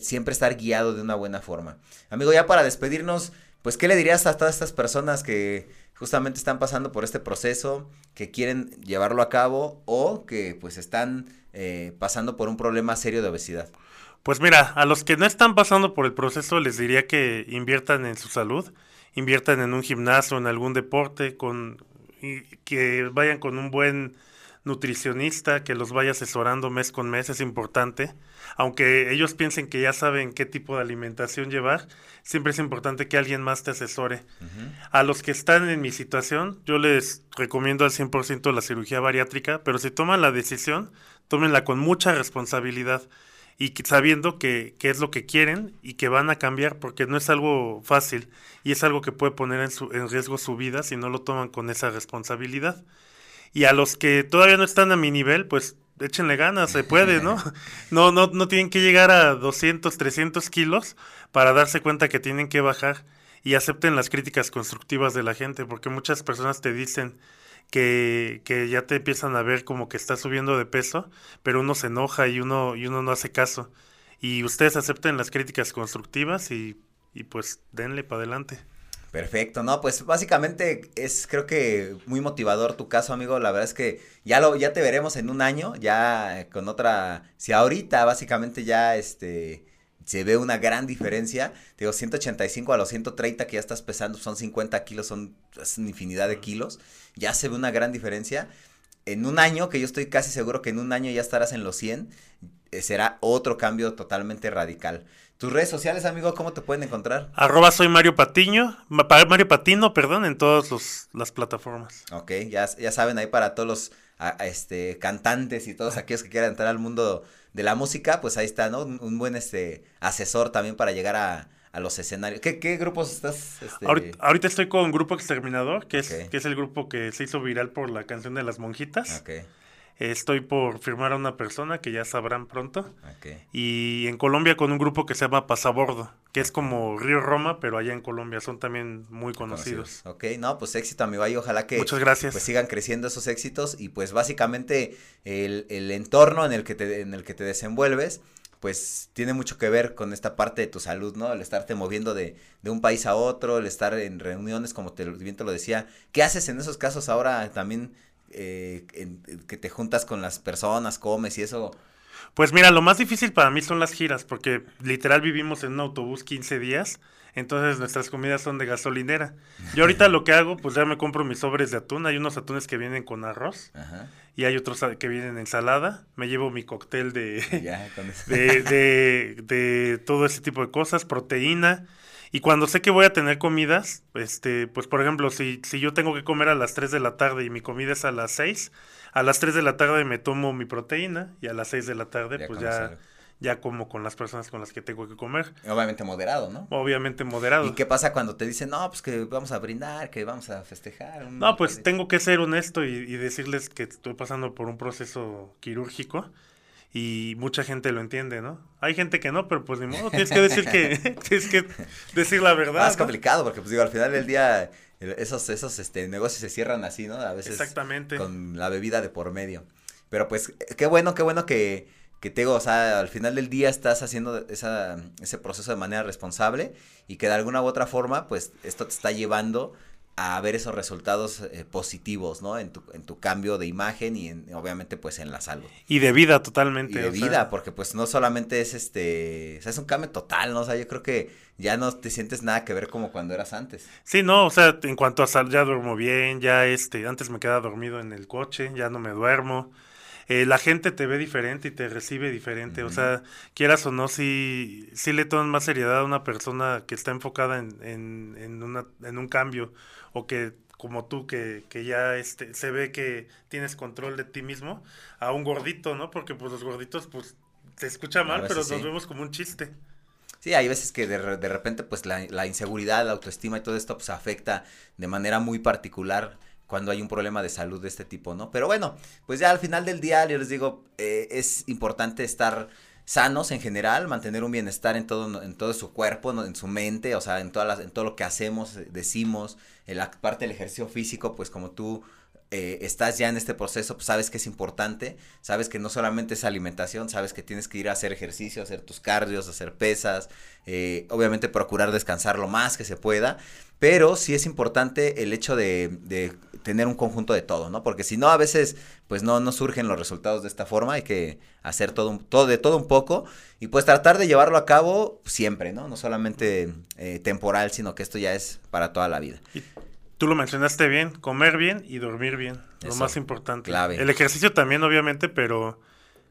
siempre estar guiado de una buena forma. Amigo, ya para despedirnos, pues, ¿qué le dirías a todas estas personas que justamente están pasando por este proceso, que quieren llevarlo a cabo o que pues están eh, pasando por un problema serio de obesidad? Pues mira, a los que no están pasando por el proceso les diría que inviertan en su salud, inviertan en un gimnasio, en algún deporte, con y que vayan con un buen nutricionista que los vaya asesorando mes con mes es importante. Aunque ellos piensen que ya saben qué tipo de alimentación llevar, siempre es importante que alguien más te asesore. A los que están en mi situación, yo les recomiendo al 100% la cirugía bariátrica, pero si toman la decisión, tómenla con mucha responsabilidad y sabiendo que, que, es lo que quieren y que van a cambiar porque no es algo fácil y es algo que puede poner en, su, en riesgo su vida si no lo toman con esa responsabilidad. Y a los que todavía no están a mi nivel, pues échenle ganas, se puede, ¿no? No, no, no tienen que llegar a 200, 300 kilos para darse cuenta que tienen que bajar y acepten las críticas constructivas de la gente, porque muchas personas te dicen, que, que, ya te empiezan a ver como que estás subiendo de peso, pero uno se enoja y uno, y uno no hace caso. Y ustedes acepten las críticas constructivas y, y pues denle para adelante. Perfecto, no, pues básicamente es creo que muy motivador tu caso, amigo. La verdad es que ya lo ya te veremos en un año, ya con otra si ahorita básicamente ya este se ve una gran diferencia. Te digo, 185 a los 130 que ya estás pesando, son 50 kilos, son es una infinidad de kilos. Ya se ve una gran diferencia. En un año, que yo estoy casi seguro que en un año ya estarás en los 100, eh, será otro cambio totalmente radical. Tus redes sociales, amigo, ¿cómo te pueden encontrar? Arroba soy Mario Patiño, Mario Patino, perdón, en todas las plataformas. Ok, ya, ya saben, ahí para todos los este, cantantes y todos aquellos que quieran entrar al mundo de la música, pues ahí está, ¿no? Un, buen este asesor también para llegar a, a los escenarios. ¿Qué, qué grupos estás? Este... Ahorita, estoy con Grupo Exterminador, que es, que es el grupo que se hizo viral por la canción de las monjitas. Okay. Estoy por firmar a una persona que ya sabrán pronto. Y en Colombia con un grupo que se llama Pasabordo, que es como Río Roma, pero allá en Colombia son también muy conocidos. Ok, no, pues éxito, amigo. Y ojalá que Muchas gracias. Pues sigan creciendo esos éxitos y pues básicamente el, el entorno en el que te, en el que te desenvuelves pues tiene mucho que ver con esta parte de tu salud, ¿no? El estarte moviendo de, de un país a otro, el estar en reuniones, como te, bien te lo decía. ¿Qué haces en esos casos ahora también eh, que te juntas con las personas, comes y eso? Pues mira, lo más difícil para mí son las giras, porque literal vivimos en un autobús 15 días, entonces nuestras comidas son de gasolinera. Yo ahorita lo que hago, pues ya me compro mis sobres de atún, hay unos atunes que vienen con arroz y hay otros que vienen en ensalada, me llevo mi cóctel de, de, de, de todo ese tipo de cosas, proteína. Y cuando sé que voy a tener comidas, este, pues por ejemplo, si, si yo tengo que comer a las 3 de la tarde y mi comida es a las 6, a las 3 de la tarde me tomo mi proteína y a las 6 de la tarde pues ya, ya como con las personas con las que tengo que comer. Obviamente moderado, ¿no? Obviamente moderado. ¿Y qué pasa cuando te dicen, no, pues que vamos a brindar, que vamos a festejar? No, pues tengo que ser honesto y, y decirles que estoy pasando por un proceso quirúrgico y mucha gente lo entiende, ¿no? Hay gente que no, pero pues ni modo, tienes que decir que tienes que decir la verdad. Es complicado porque pues digo, al final del día esos esos este negocios se cierran así, ¿no? A veces Exactamente. con la bebida de por medio. Pero pues qué bueno, qué bueno que que te digo, o sea, al final del día estás haciendo esa, ese proceso de manera responsable y que de alguna u otra forma, pues esto te está llevando a ver esos resultados eh, positivos, ¿no? En tu, en tu cambio de imagen y en, obviamente pues en la salud. Y de vida totalmente. Y de vida, porque pues no solamente es este, o sea, es un cambio total, ¿no? O sea, yo creo que ya no te sientes nada que ver como cuando eras antes. Sí, no, o sea, en cuanto a salud ya duermo bien, ya este, antes me quedaba dormido en el coche, ya no me duermo. Eh, la gente te ve diferente y te recibe diferente. O sea, quieras o no, si, si le toman más seriedad a una persona que está enfocada en, en, en, una, en un cambio o que como tú que, que ya este, se ve que tienes control de ti mismo, a un gordito, ¿no? Porque pues los gorditos pues te escucha mal, pero nos vemos como un chiste. Sí, hay veces que de, de repente pues la, la, inseguridad, la autoestima y todo esto pues afecta de manera muy particular cuando hay un problema de salud de este tipo, ¿no? Pero bueno, pues ya al final del día les digo, eh, es importante estar sanos en general, mantener un bienestar en todo, en todo su cuerpo, en su mente, o sea, en, todas las, en todo lo que hacemos, decimos, en la parte del ejercicio físico, pues como tú eh, estás ya en este proceso, pues sabes que es importante, sabes que no solamente es alimentación, sabes que tienes que ir a hacer ejercicio, hacer tus cardios, hacer pesas, eh, obviamente procurar descansar lo más que se pueda, pero sí es importante el hecho de, de, tener un conjunto de todo, ¿no? Porque si no, a veces, pues no, no surgen los resultados de esta forma, hay que hacer todo, todo de todo un poco y pues tratar de llevarlo a cabo siempre, ¿no? No solamente eh, temporal, sino que esto ya es para toda la vida. Tú lo mencionaste bien, comer bien y dormir bien, lo más importante. clave. El ejercicio también, obviamente, pero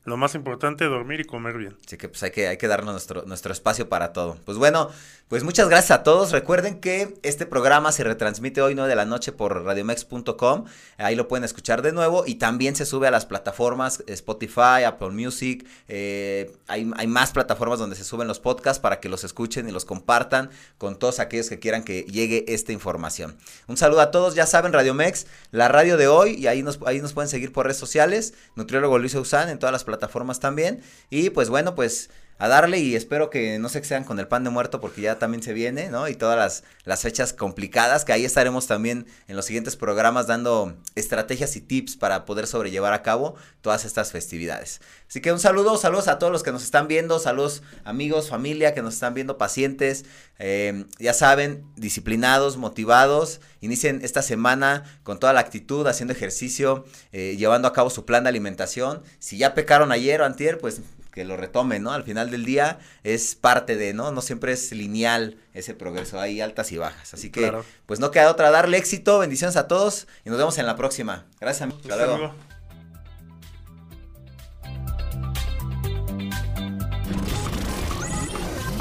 lo más importante, dormir y comer bien. Así que pues hay que, hay que darnos nuestro, nuestro espacio para todo. Pues bueno, pues muchas gracias a todos. Recuerden que este programa se retransmite hoy 9 de la noche por radiomex.com. Ahí lo pueden escuchar de nuevo y también se sube a las plataformas Spotify, Apple Music. eh, hay, hay más plataformas donde se suben los podcasts para que los escuchen y los compartan con todos aquellos que quieran que llegue esta información. Un saludo a todos. Ya saben, Radiomex, la radio de hoy y ahí nos, ahí nos pueden seguir por redes sociales. Nutriólogo Luis Eusán en todas las plataformas también. Y pues bueno, pues a darle y espero que no se excedan con el pan de muerto porque ya también se viene, ¿no? Y todas las, las fechas complicadas, que ahí estaremos también en los siguientes programas dando estrategias y tips para poder sobrellevar a cabo todas estas festividades. Así que un saludo, saludos a todos los que nos están viendo, saludos amigos, familia que nos están viendo, pacientes, eh, ya saben, disciplinados, motivados, inicien esta semana con toda la actitud, haciendo ejercicio, eh, llevando a cabo su plan de alimentación. Si ya pecaron ayer o antier, pues que lo retomen, ¿no? Al final del día es parte de, ¿no? No siempre es lineal ese progreso, hay altas y bajas. Así que, Claro. pues no queda otra, darle éxito, bendiciones a todos y nos vemos en la próxima. Gracias, amigos. Hasta Hasta luego. luego.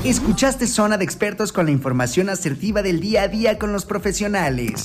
Escuchaste Zona de Expertos con la información asertiva del día a día con los profesionales.